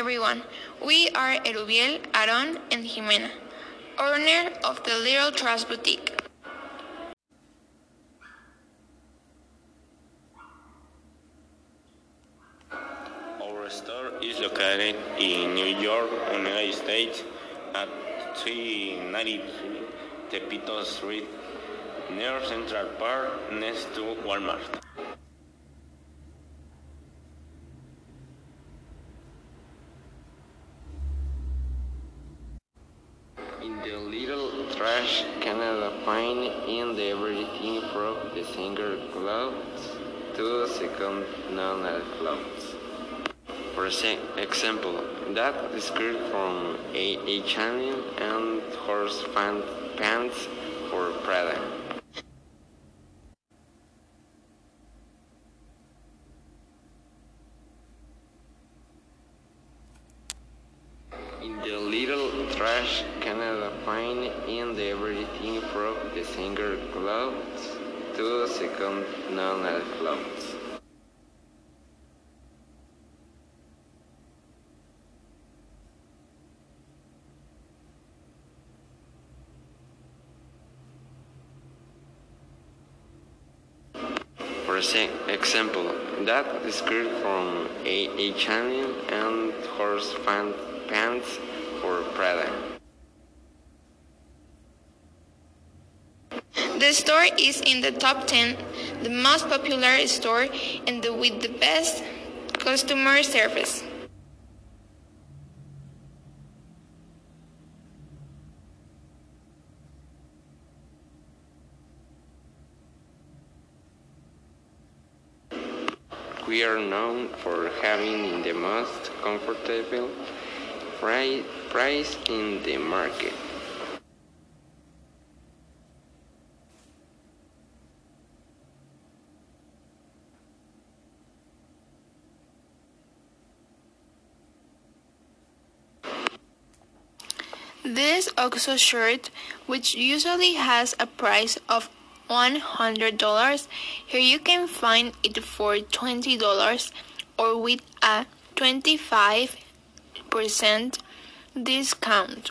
Everyone. We are Erubiel, Aaron, and Jimena, owner of the Little Trash Boutique. Our store is located in New York, United States, at 393 Tepito Street, near Central Park, next to Walmart. The little trash Canada find in the everything from the single clothes to second hand clothes. For example, that skirt from a H&M and horse fan pants for Prada. In the little trash Canada find in everything from the single clothes to second hand clothes. For exa- example, that skirt from a H&M and horse fan pants for Prada. The store is in the top 10, the most popular store and the, with the best customer service. We are known for having the most comfortable pri- price in the market. This Oxo shirt, which usually has a price of $100, here you can find it for $20 or with a 25% discount.